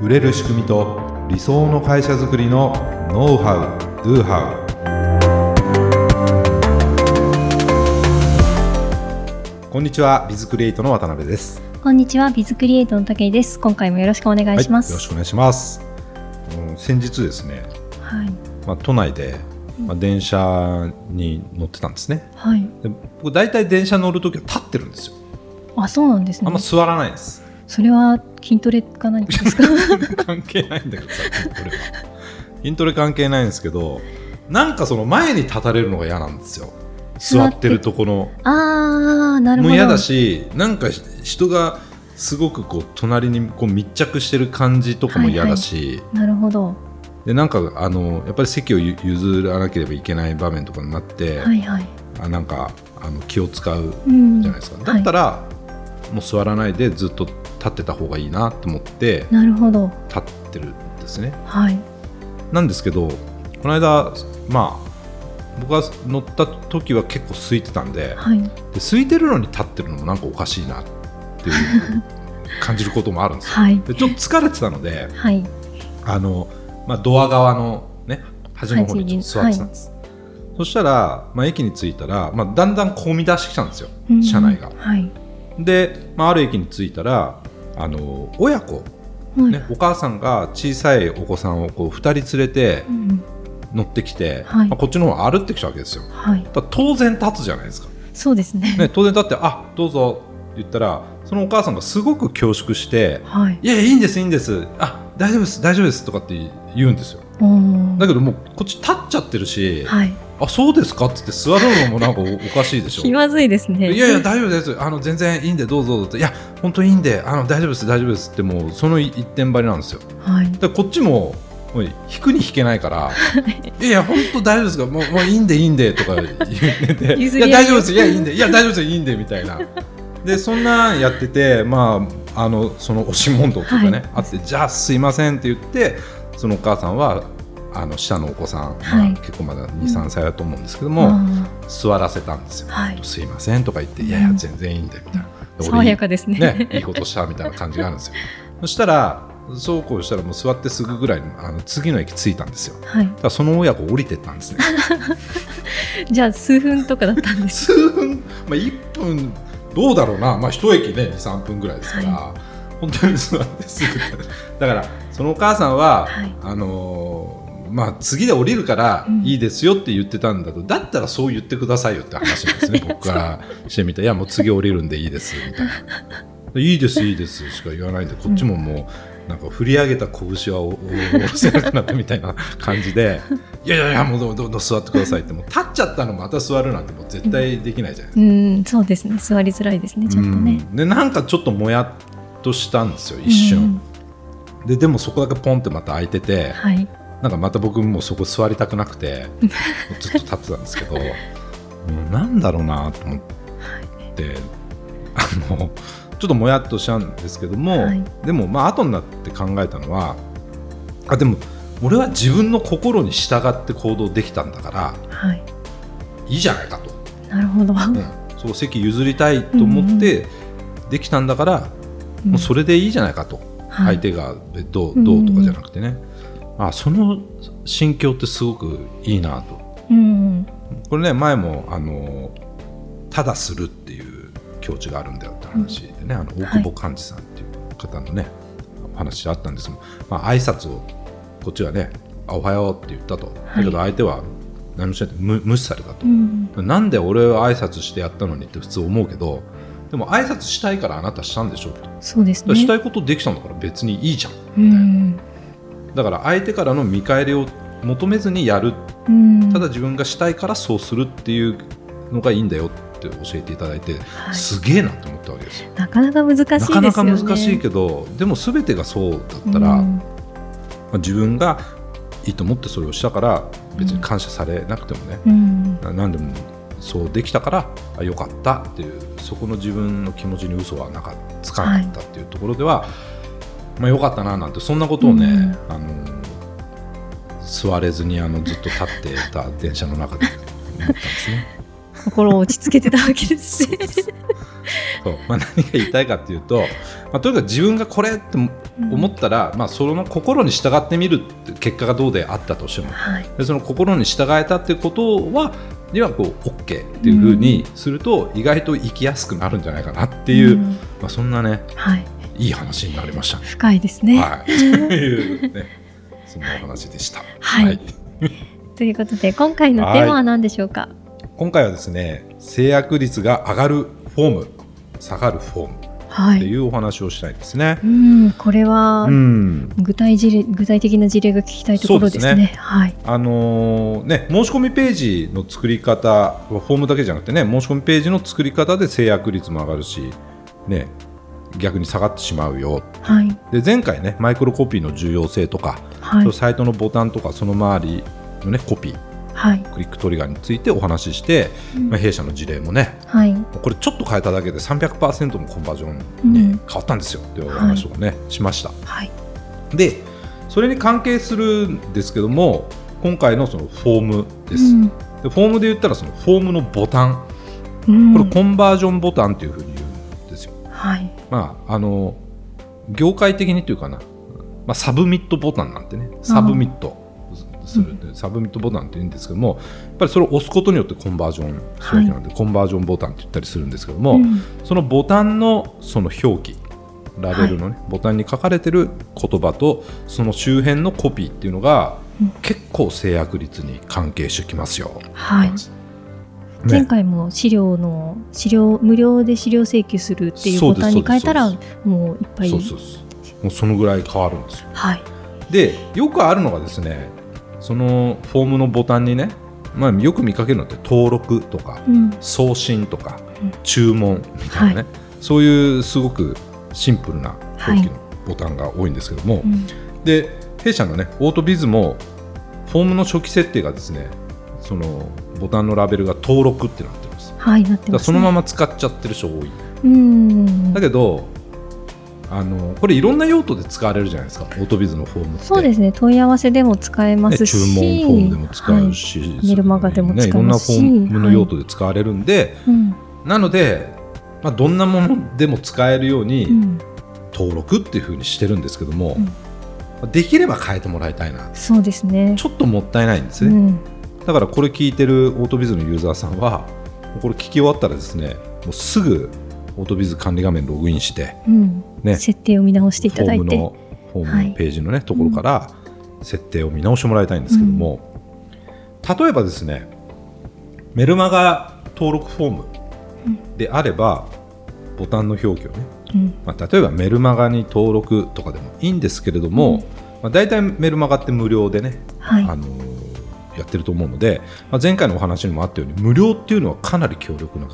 売れる仕組みと理想の会社づくりのノウハウ・ドゥハウこんにちはビズクリエイトの渡辺です。こんにちはビズクリエイトの武井です。今回もよろしくお願いします、はい、よろしくお願いします。先日ですね、はい。まあ、都内でまあ、電車に乗ってたんですね、はい、で僕大体電車乗るときは立ってるんですよ。あそうなんですね。あんま座らないですそれは筋トレか何かですか？関係ないんだけどさ筋トレは。筋トレ関係ないんですけどなんかその前に立たれるのが嫌なんですよ。座ってるとこの。ああなるほど。もう嫌だしなんか人がすごくこう隣にこう密着してる感じとかも嫌だし、はいはい、なるほど。でなんかあのやっぱり席を譲らなければいけない場面とかになって、はいはい、あなんかあの気を使うじゃないですか、うん、だったら、はい、もう座らないでずっと立ってた方がいいなと思ってなるほど立ってるんですね。はい、なんですけどこの間まあ僕が乗った時は結構空いてたんではい、で空いてるのに立ってるのもなんかおかしいなっていう感じることもあるんですよ。はい、でちょっと疲れてたので、はい、あのまあ、ドア側の、ね、端の方に座ってたんです。そしたら、まあ、駅に着いたら、まあ、だんだん混み出してきたんですよ、車内が。はい、で、まあ、ある駅に着いたらあの親子、ね、お母さんが小さいお子さんをこう2人連れて乗ってきて、はい、まあ、こっちの方歩ってきたわけですよ。はい、当然立つじゃないですか。そうですね。ね当然立って「あどうぞ」って言ったらそのお母さんがすごく恐縮して「はい、いやいいんですいいんです。あ大丈夫です大丈夫です」とかって言うんですよ。だけどもうこっち立っちゃってるし、はい、あそうですか？っつって座るのもなんか おかしいでしょ。気まずいですね。いやいや大丈夫です。あの全然いいんでどうぞっていや本当にいいんであの大丈夫です大丈夫ですってもうその一点張りなんですよ、はい、でこっちももう引くに引けないから い。やいや本当大丈夫ですか？もうもういいんでいいんでとか言って。ていや大丈夫ですいやいいんでいや大丈夫ですいいんでみたいな。でそんなやっててまああのその押し問答とかね、はい、あってじゃあすいませんって言ってそのお母さんはあの下のお子さん、はい、まあ、結構まだ23、歳だと思うんですけども、うん、座らせたんですよ、はい、すいませんとか言って、いやいや全然いいんだみたいな、爽やかですね。ねいいことしたみたいな感じがあるんですよ。そしたらそうこうしたらもう座ってすぐぐらいあの次の駅着いたんですよ、はい、だその親子降りてったんですね。じゃあ数分とかだったんです数分、まあ、1分どうだろうな、まあ、一駅ね23分ぐらいですから、はい、本当に座ってすぐ。だからそのお母さんは、はい、あのーまあ、次で降りるからいいですよって言ってたんだと、うん、だったらそう言ってくださいよって話なんですね 僕からしてみたら「いやもう次降りるんでいいです」みたいな「いいですいいです」しか言わないんでこっちももうなんか振り上げた拳は下ろせなくなったみたいな感じで「いやいやいやもうどんどん座ってください」って。もう立っちゃったのまた座るなんてもう絶対できないじゃないですか。うん、そうですね。座りづらいですねちょっとね。でなんかちょっともやっとしたんですよ一瞬。ででもそこだけポンってまた開いてて、はい、なんかまた僕もそこ座りたくなくて ずっと立ってたんですけどなんだろうなと思って、あのちょっともやっとしたんですけども、はい、でもまあ後になって考えたのはあでも俺は自分の心に従って行動できたんだから、はい、いいじゃないかと。なるほど、うん、そう席譲りたいと思ってできたんだから、うん、もうそれでいいじゃないかと、相手がどうどうとかじゃなくてね。あその心境ってすごくいいなと、うん、これね前もあのただするっていう境地があるんだよって話でね、うん、あの大久保寛治さんっていう方のね、はい、お話あったんですけど、まあ挨拶をこっちはね「おはよう」って言ったと、はい、だけど相手は何もしない無無視されたと、うん、なんで俺は挨拶してやったのにって普通思うけどでも挨拶したいからあなたしたんでしょとそうです、ね、したいことできたんだから別にいいじゃんみたいな。だから相手からの見返りを求めずにやる、ただ自分がしたいからそうするっていうのがいいんだよって教えていただいて、はい、すげえなと思ったわけですよ。なかなか難しいですよね。なかなか難しいけどでも全てがそうだったら、まあ、自分がいいと思ってそれをしたから別に感謝されなくてもね、うん、何でもそうできたからあよかったっていうそこの自分の気持ちに嘘はなかつかなかったっていうところでは、はいまあ、よかったななんてそんなことをね、うん、あの座れずにあのずっと立ってた電車の中で思ったんですね。心を落ち着けてたわけですね。そう。まあ、何が言いたいかっていうとまあ、とにかく自分がこれって思ったら、うん、まあ、その心に従ってみるって結果がどうであったとしても、はい、でその心に従えたってことはにはこう OK っていうふうにすると、意外と生きやすくなるんじゃないかなっていう、うん、まあ、そんなね、はい、いい話になりました、深いですね。はい、いうねそんなお話でした。はい、はい、ということで今回のテーマは何でしょうか、今回はですね制約率が上がるフォーム下がるフォームっていうお話をしたいですね。はい、うんこれは、具体事例具体的な事例が聞きたいところですね。すねはい。あのー、ね申し込みページの作り方フォームだけじゃなくてね申し込みページの作り方で制約率も上がるしね逆に下がってしまうよ、はい、で前回ねマイクロコピーの重要性とか、はい、サイトのボタンとかその周りのねコピーはい、クリックトリガーについてお話しして、うん、まあ、弊社の事例もね、はい、これちょっと変えただけで300%のコンバージョンに変わったんですよ。っていうお話をね、はい、しました。はい、でそれに関係するんですけども今回のそのフォームです。うん、でフォームで言ったらそのフォームのボタン、うん、これコンバージョンボタンっていうふうに言うんですよ。はいまあ、あの業界的にというかな、まあ、サブミットボタンなんてね。サブミットする、うん、サブミットボタンって言うんですけどもやっぱりそれを押すことによってコンバージョンするわけなんで、はい、コンバージョンボタンって言ったりするんですけども、うん、そのボタンのその表記ラベルのね、はい、ボタンに書かれてる言葉とその周辺のコピーっていうのが、うん、結構成約率に関係してきますよ。はい。ね、前回も資料の資料無料で資料請求するっていうボタンに変えたらもういっぱいそうそうもうそのぐらい変わるんですよ。はい、でよくあるのがですねそのフォームのボタンにね、まあ、よく見かけるのって登録とか、うん、送信とか、うん、注文みたいなね、はい、そういうすごくシンプルな表記のボタンが多いんですけども、はいで弊社のねオートビズもフォームの初期設定がですねそのボタンのラベルが登録ってなってます。はい、なってます、ね、そのまま使っちゃってる人多い。うん。だけどあのこれいろんな用途で使われるじゃないですか。オートビズのフォームって。そうですね。問い合わせでも使えますし、ね、注文フォームでも使うし、はい、メルマガでも使えますし、ね、いろんなフォームの用途で使われるんで、はい、なので、まあ、どんなものでも使えるように、登録っていうふうにしてるんですけども、うん、できれば変えてもらいたいな。そうですね。ちょっともったいないんですね、うん、だからこれ聞いてるオートビズのユーザーさんはこれ聞き終わったらですねもうすぐオートビズ管理画面ログインして、うん、ね、設定を見直していただいて。フォームのフォームのページのね、はい、ところから設定を見直してもらいたいんですけども、うん、例えばですねメルマガ登録フォームであれば、ボタンの表記をね、うん、まあ、例えばメルマガに登録とかでもいいんですけれども、まあ、大体メルマガって無料でね、はい、あのやってると思うので、まあ、前回のお話にもあったように無料っていうのはかなり強力な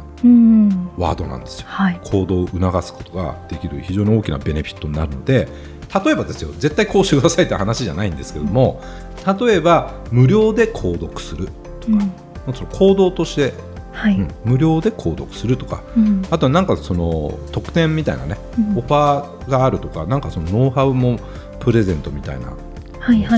ワードなんですよ、はい、行動を促すことができる非常に大きなベネフィットになるので例えばですよ絶対こうしてくださいって話じゃないんですけども、例えば無料で購読するとか、うん、その行動としてはい、うん、無料で購読するとか、うん、あとはなんかその特典みたいなね、うん、オファーがあるとかなんかそのノウハウもプレゼントみたいな、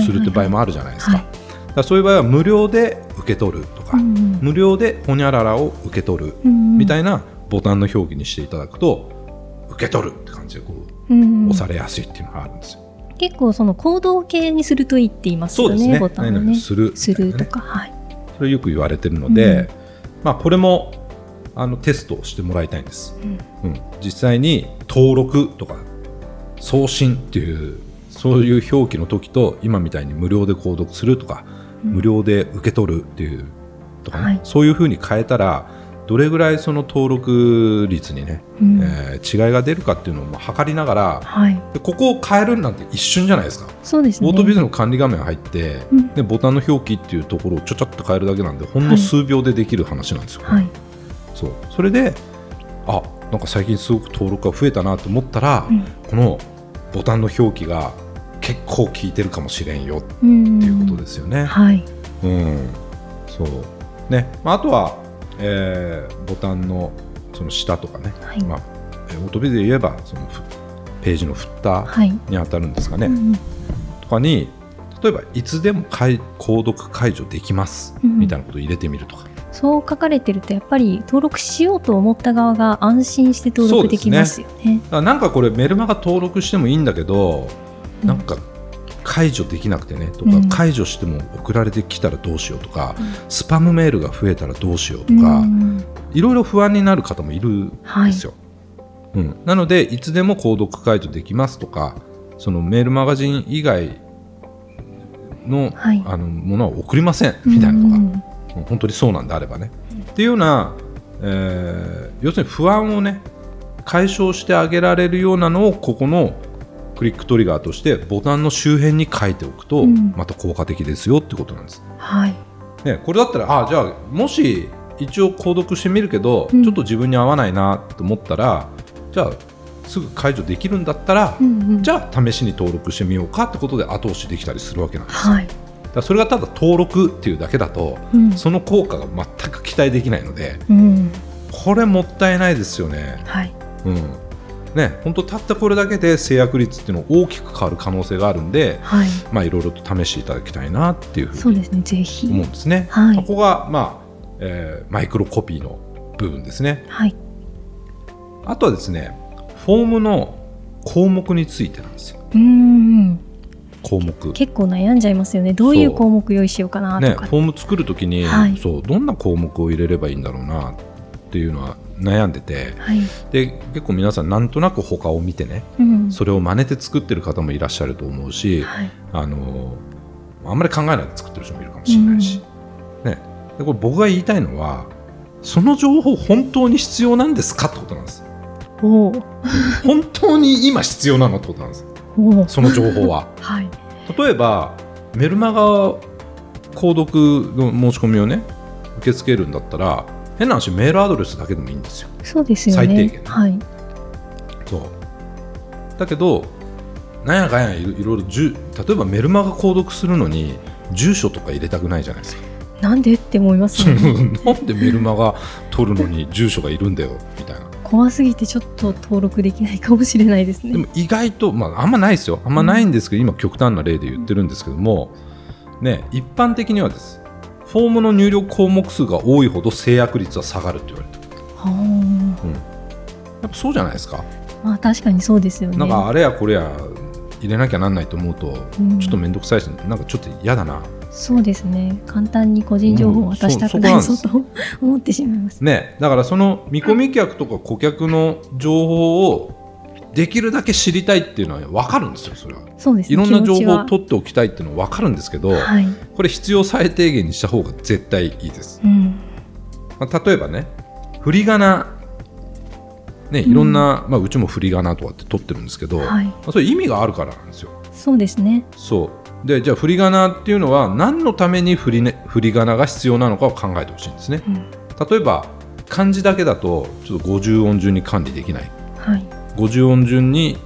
するって場合もあるじゃないですか。はいだそういう場合は無料で受け取るとか、うん、無料でほにゃららを受け取るみたいなボタンの表記にしていただくと受け取るって感じでこう、うん、押されやすいっていうのがあるんですよ。結構その行動系にするといいって言いますよね。そうですね。ボタンねする、ね、するとか、はい。それよく言われてるので、うん、まあこれもあのテストをしてもらいたいんです。うん、うん、実際に登録とか送信っていうそういう表記の時と今みたいに無料で購読するとか無料で受け取るっていうとかね、はい、そういうふうに変えたらどれぐらいその登録率にね、うん、えー、違いが出るかっていうのを測りながら、はい、でここを変えるなんて一瞬じゃないですか。そうです、ね、オートビズの管理画面入って、うん、でボタンの表記っていうところをちょちょっと変えるだけなんでほんの数秒でできる話なんですよ、はい、そう。それであなんか最近すごく登録が増えたなと思ったら、うん、このボタンの表記が結構効いてるかもしれんよっていうことですよね。はい、うん、そう。ね、まあ、あとは、えー、ボタンのその下とかね、はい、まあ、オートビで言えばそのページのフッターに当たるんですかね、はいうん、とかに例えばいつでも購読解除できます、みたいなことを入れてみるとか。そう書かれてるとやっぱり登録しようと思った側が安心して登録できますよね。ね。なんかこれメルマガ登録してもいいんだけど、うん、なんか解除できなくてねとか、うん、解除しても送られてきたらどうしようとか、うん、スパムメールが増えたらどうしようとか、いろいろ不安になる方もいるんですよ。はい、うん、なのでいつでも購読解除できますとかそのメールマガジン以外のはい、あのものは送りませんみたいなのが、うん、本当にそうなんであればね。っていうような、えー、要するに不安をね解消してあげられるようなのをここのクリックトリガーとしてボタンの周辺に書いておくと、また効果的ですよってことなんです。はい。ね、これだったらあじゃあもし一応購読してみるけど、うん、ちょっと自分に合わないなと思ったらじゃあすぐ解除できるんだったら、うんうん、じゃあ試しに登録してみようかってことで後押しできたりするわけなんです。はい、だそれがただ登録っていうだけだと、うん、その効果が全く期待できないので、うん、これもったいないですよね。はい、うんね、本当たったこれだけで制約率っていうの大きく変わる可能性があるんで、はい。まあ、いろいろと試していただきたいなっていうふうに思うんですね。はい、ここが、まあえー、マイクロコピーの部分ですね。はい、あとはですねフォームの項目についてなんですよ。うん項目。結構悩んじゃいますよね。どういう項目用意しようかなとか、ね、フォーム作るときに、はい、そうどんな項目を入れればいいんだろうなっていうのは悩んでて、はい、で結構皆さんなんとなく他を見てね、うん、それを真似て作ってる方もいらっしゃると思うし、はい、あのあんまり考えないで作ってる人もいるかもしれないし、うん、ね、でこれ僕が言いたいのはその情報本当に必要なんですかってことなんです。お本当に今必要なのってことなんですその情報は、はい、例えばメルマガ購読の申し込みをね受け付けるんだったら変な話メールアドレスだけでもいいんですよ。そうですよね。最低限、はい、そう。だけどなんやかんやいろいろ例えばメルマガ購読するのに住所とか入れたくないじゃないですか。なんでって思いますね。なんでメルマガ取るのに住所がいるんだよみたいな。怖すぎてちょっと登録できないかもしれないですね。でも意外と、まあ、あんまないですよ。あんまないんですけど、うん、今極端な例で言ってるんですけども、ね、一般的にはですフォームの入力項目数が多いほど制約率は下がるって言われては、うん、やっぱそうじゃないですか。まあ確かにそうですよね。なんかあれやこれや入れなきゃなんないと思うと、うん、ちょっと面倒くさいしなんかちょっと嫌だな。そうですね。簡単に個人情報を渡したくないぞ、と 思ってしまいます。ね。だからその見込み客とか顧客の情報をできるだけ知りたいっていうのは分かるんですよそれは。そうです、ね、いろんな情報を取っておきたいっていうのは分かるんですけど、はい、これ必要最低限にした方が絶対いいです、うん、まあ、例えばね振り仮名。ね、いろんな、うん、まあ、うちも振り仮名とかって取ってるんですけど、はい、まあ、それ意味があるからなんですよ。そうですね。そう。でじゃあ振り仮名っていうのは何のために振り,、ね、振り仮名が必要なのかを考えてほしいんですね、うん、例えば漢字だけだとちょっと50音順に管理できない、はい、50音順に、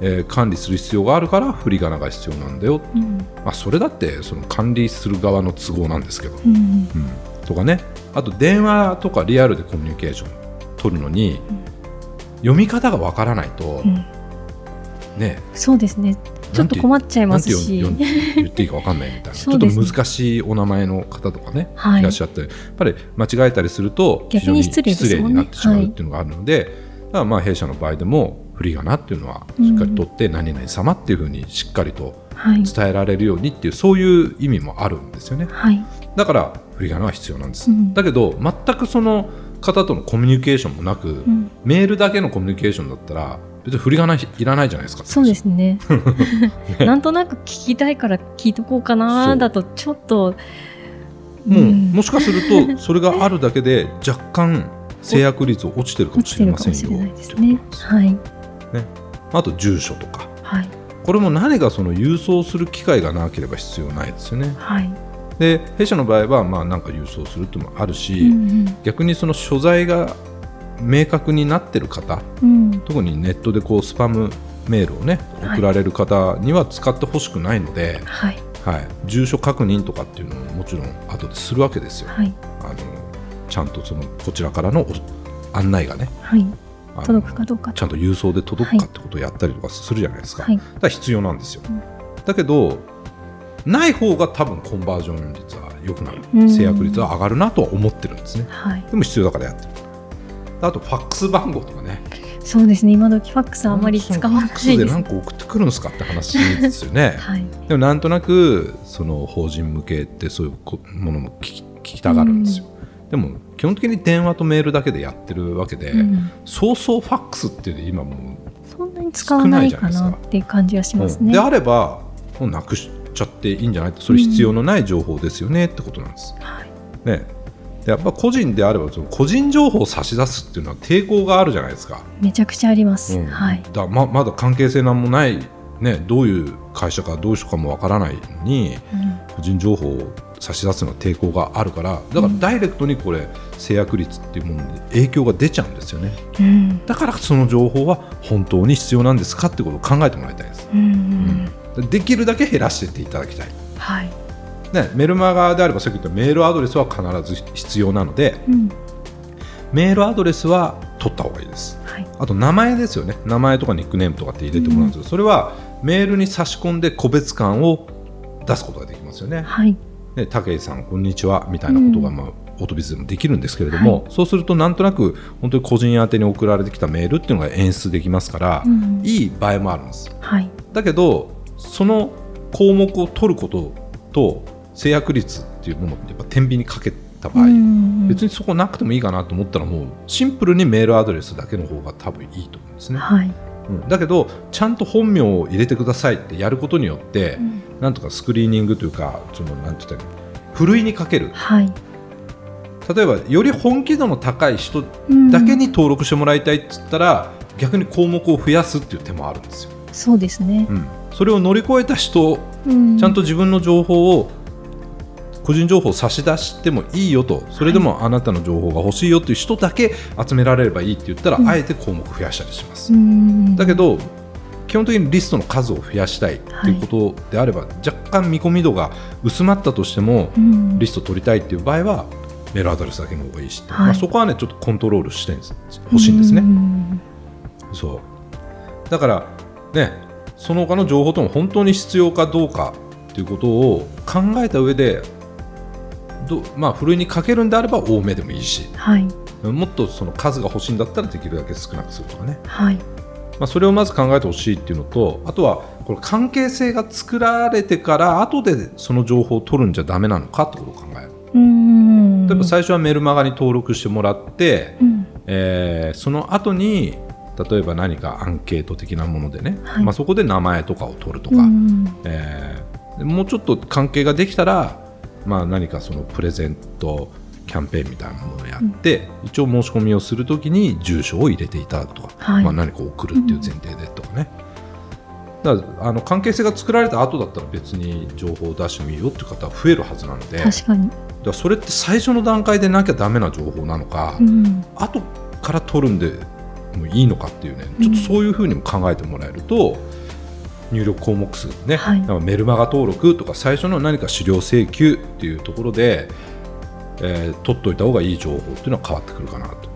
えー、管理する必要があるから振り仮名が必要なんだよ、うん、まあ、それだってその管理する側の都合なんですけど、うん、うん、とかね。あと電話とかリアルでコミュニケーション取るのに、読み方がわからないと、ね。そうですね。ちょっと困っちゃいますし。言っていいか分かんないみたいな、ね、ちょっと難しいお名前の方とかね、はい、いらっしゃってやっぱり間違えたりすると非常に失礼になってしまうっていうのがあるので、はい、まあ弊社の場合でも振り仮名っていうのはしっかりとって、何々様っていうふうにしっかりと伝えられるようにっていう、そういう意味もあるんですよね、はい、だから振り仮名は必要なんです、うん、だけど全くその方とのコミュニケーションもなく、うん、メールだけのコミュニケーションだったら別に振り仮名いらないじゃないですか。そうですね。ね、なんとなく聞きたいから聞いとこうかなだとちょっともう、もしかするとそれがあるだけで若干制約率落ちてるかもしれませんよ。ね。はい。ね、あと住所とか、はい、これも何かその郵送する機会がなければ必要ないですよね。はい、で弊社の場合はまあなんか郵送するっていうのもあるし、うんうん、逆にその所在が明確になってる方、うん、特にネットでこうスパムメールをね送られる方には使ってほしくないので、はい。はい、住所確認とかっていうのももちろん後でするわけですよ。はい、あのちゃんとそのこちらからの案内がね、はい、届くかどうかちゃんと郵送で届くかってことをやったりとかするじゃないですか。はい、だから必要なんですよ。うん、だけどない方が多分コンバージョン率は良くなる制約率は上がるなとは思ってるんですね、はい、でも必要だからやってる。あとファックス番号とかね。そうですね。今時ファックスあんまり使わないです、ファックスで何個送ってくるんですかって話ですよね、はい、でもなんとなくその法人向けってそういうものも聞き聞きたがるんですよ、でも基本的に電話とメールだけでやってるわけで、うん、そうそうファックスって今もうそんなに使わないかなっていう感じはしますね、であればもうなくしちゃっていいんじゃない？それ必要のない情報ですよね、ってことなんです、はい、ね。やっぱ個人であればその個人情報を差し出すっていうのは抵抗があるじゃないですか。めちゃくちゃあります、うん、はい。だままだ関係性なんもないね、どういう会社かどういう人かもわからないのに、うん、個人情報を差し出すのは抵抗があるからだからダイレクトにこれ制約率っていうものに影響が出ちゃうんですよね、うん、だからその情報は本当に必要なんですかってことを考えてもらいたいです、うんうん、できるだけ減らしていっていただきたい、はい。ね、メルマガであればさっき言ったメールアドレスは必ず必要なので、うん、メールアドレスは取った方がいいです、はい、あと名前ですよね。名前とかニックネームとかって入れてもらうんですけど、それはメールに差し込んで個別感を出すことができますよね。はい、で武井さんこんにちはみたいなことが、まあ、オートビズでもできるんですけれども、はい、そうするとなんとなく本当に個人宛てに送られてきたメールっていうのが演出できますから、うん、いい場合もあるんです。はい、だけどその項目を取ることと制約率っていうものをやっぱ天秤にかけた場合、うん、別にそこなくてもいいかなと思ったらもうシンプルにメールアドレスだけの方が多分いいと思うんですね。はい。うん、だけどちゃんと本名を入れてくださいってやることによって、うん、なんとかスクリーニングというかそのなんて言ったらふるいにかける、はい、例えばより本気度の高い人だけに登録してもらいたいっつったら、うん、逆に項目を増やすっていう手もあるんですよ。そうですね、うん、それを乗り越えた人、うん、ちゃんと自分の情報を個人情報を差し出してもいいよと。それでもあなたの情報が欲しいよという人だけ集められればいいって言ったら、あえて項目増やしたりします。だけど基本的にリストの数を増やしたいということであれば、はい、若干見込み度が薄まったとしても、リスト取りたいっていう場合はメールアドレスだけの方がいいし、はい、まあ、そこはねちょっとコントロールしてほしいんですね。そう。だからねその他の情報とも本当に必要かどうかということを考えた上でどまあ、ふるいにかけるんであれば多めでもいいし、はい、もっとその数が欲しいんだったらできるだけ少なくするとかね、はい。まあ、それをまず考えてほしいっていうのとあとはこれ関係性が作られてから後でその情報を取るんじゃだめなのかってことを考える。うん。例えば最初はメルマガに登録してもらって、うん、えー、その後に例えば何かアンケート的なものでね、はい、まあ、そこで名前とかを取るとか、えー、もうちょっと関係ができたらまあ、何かそのプレゼントキャンペーンみたいなものをやって、うん、一応申し込みをするときに住所を入れていただくとか、はい、まあ、何か送るっていう前提でとかね、うん、だあの関係性が作られた後だったら別に情報を出してもいいよっていう方は増えるはずなので確かに。だそれって最初の段階でなきゃだめな情報なのか、うん、後から取るんでもいいのかっていうねちょっとそういうふうにも考えてもらえると、入力項目数ね、はい、メルマガ登録とか最初の何か資料請求っていうところで、えー、取っといた方がいい情報っていうのは変わってくるかなと。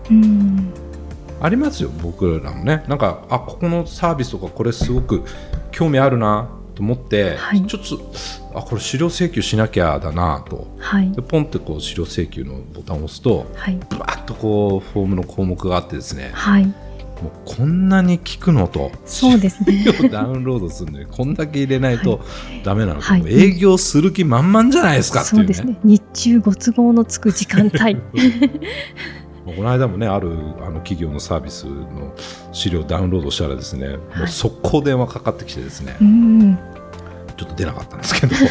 ありますよ僕らもね。なんかあここのサービスとかこれすごく興味あるなと思って、はい、ちょっとあこれ資料請求しなきゃだなと、はい、でポンってこう資料請求のボタンを押すと、はい、ブワッとこうフォームの項目があってですね、はい、もうこんなに聞くのと。そうですね。ダウンロードするのに。こんだけ入れないとだめなのはい、営業する気満々じゃないですか。っていう、ね、そうですね。日中ご都合のつく時間帯。この間もねあるあの企業のサービスの資料をダウンロードしたらですね、はい、もう速攻電話かかってきてですね、ちょっと出なかったんですけど。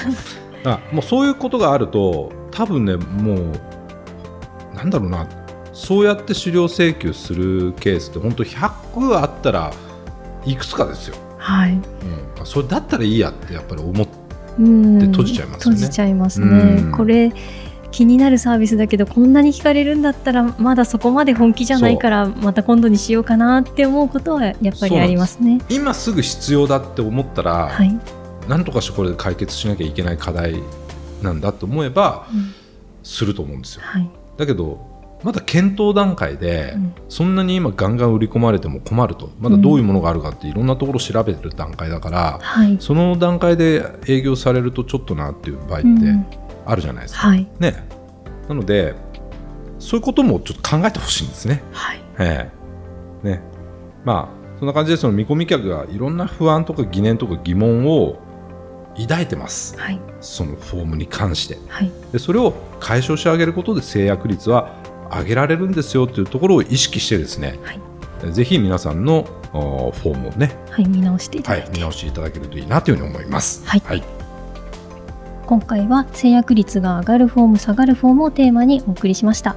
あもうそういうことがあると多分ねもうなんだろうなそうやって資料請求するケースって本当100あったらいくつかですよ。はい、うん、それだったらいいやってやっぱり思って閉じちゃいますね。閉じちゃいますね。これ気になるサービスだけどこんなに聞かれるんだったらまだそこまで本気じゃないからまた今度にしようかなって思うことはやっぱりありますね。す今すぐ必要だって思ったら、はい、なんとかしてこれで解決しなきゃいけない課題なんだと思えば、うん、すると思うんですよ。はい、だけどまだ検討段階で、そんなに今ガンガン売り込まれても困ると。まだどういうものがあるかっていろんなところを調べてる段階だから、その段階で営業されるとちょっとなっていう場合ってあるじゃないですか。はい、ね、なのでそういうこともちょっと考えてほしいんですね。はい。えーね。まあ、そんな感じでその見込み客がいろんな不安とか疑念とか疑問を抱いてます、はい、そのフォームに関して、はい、でそれを解消してあげることで制約率は上げられるんですよというところを意識してですね、はい、ぜひ皆さんのフォームをね、はい、見直していただいて、はい、見直していただけるといいなというふうに思います。はい、はい、今回は制約率が上がるフォーム下がるフォームをテーマにお送りしました。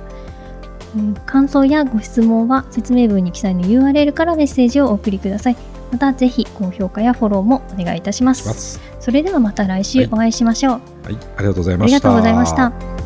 感想やご質問は説明文に記載の URL からメッセージをお送りください。またぜひ高評価やフォローもお願いいたします。それではまた来週お会いしましょう。はい、はい、ありがとうございました。ありがとうございました。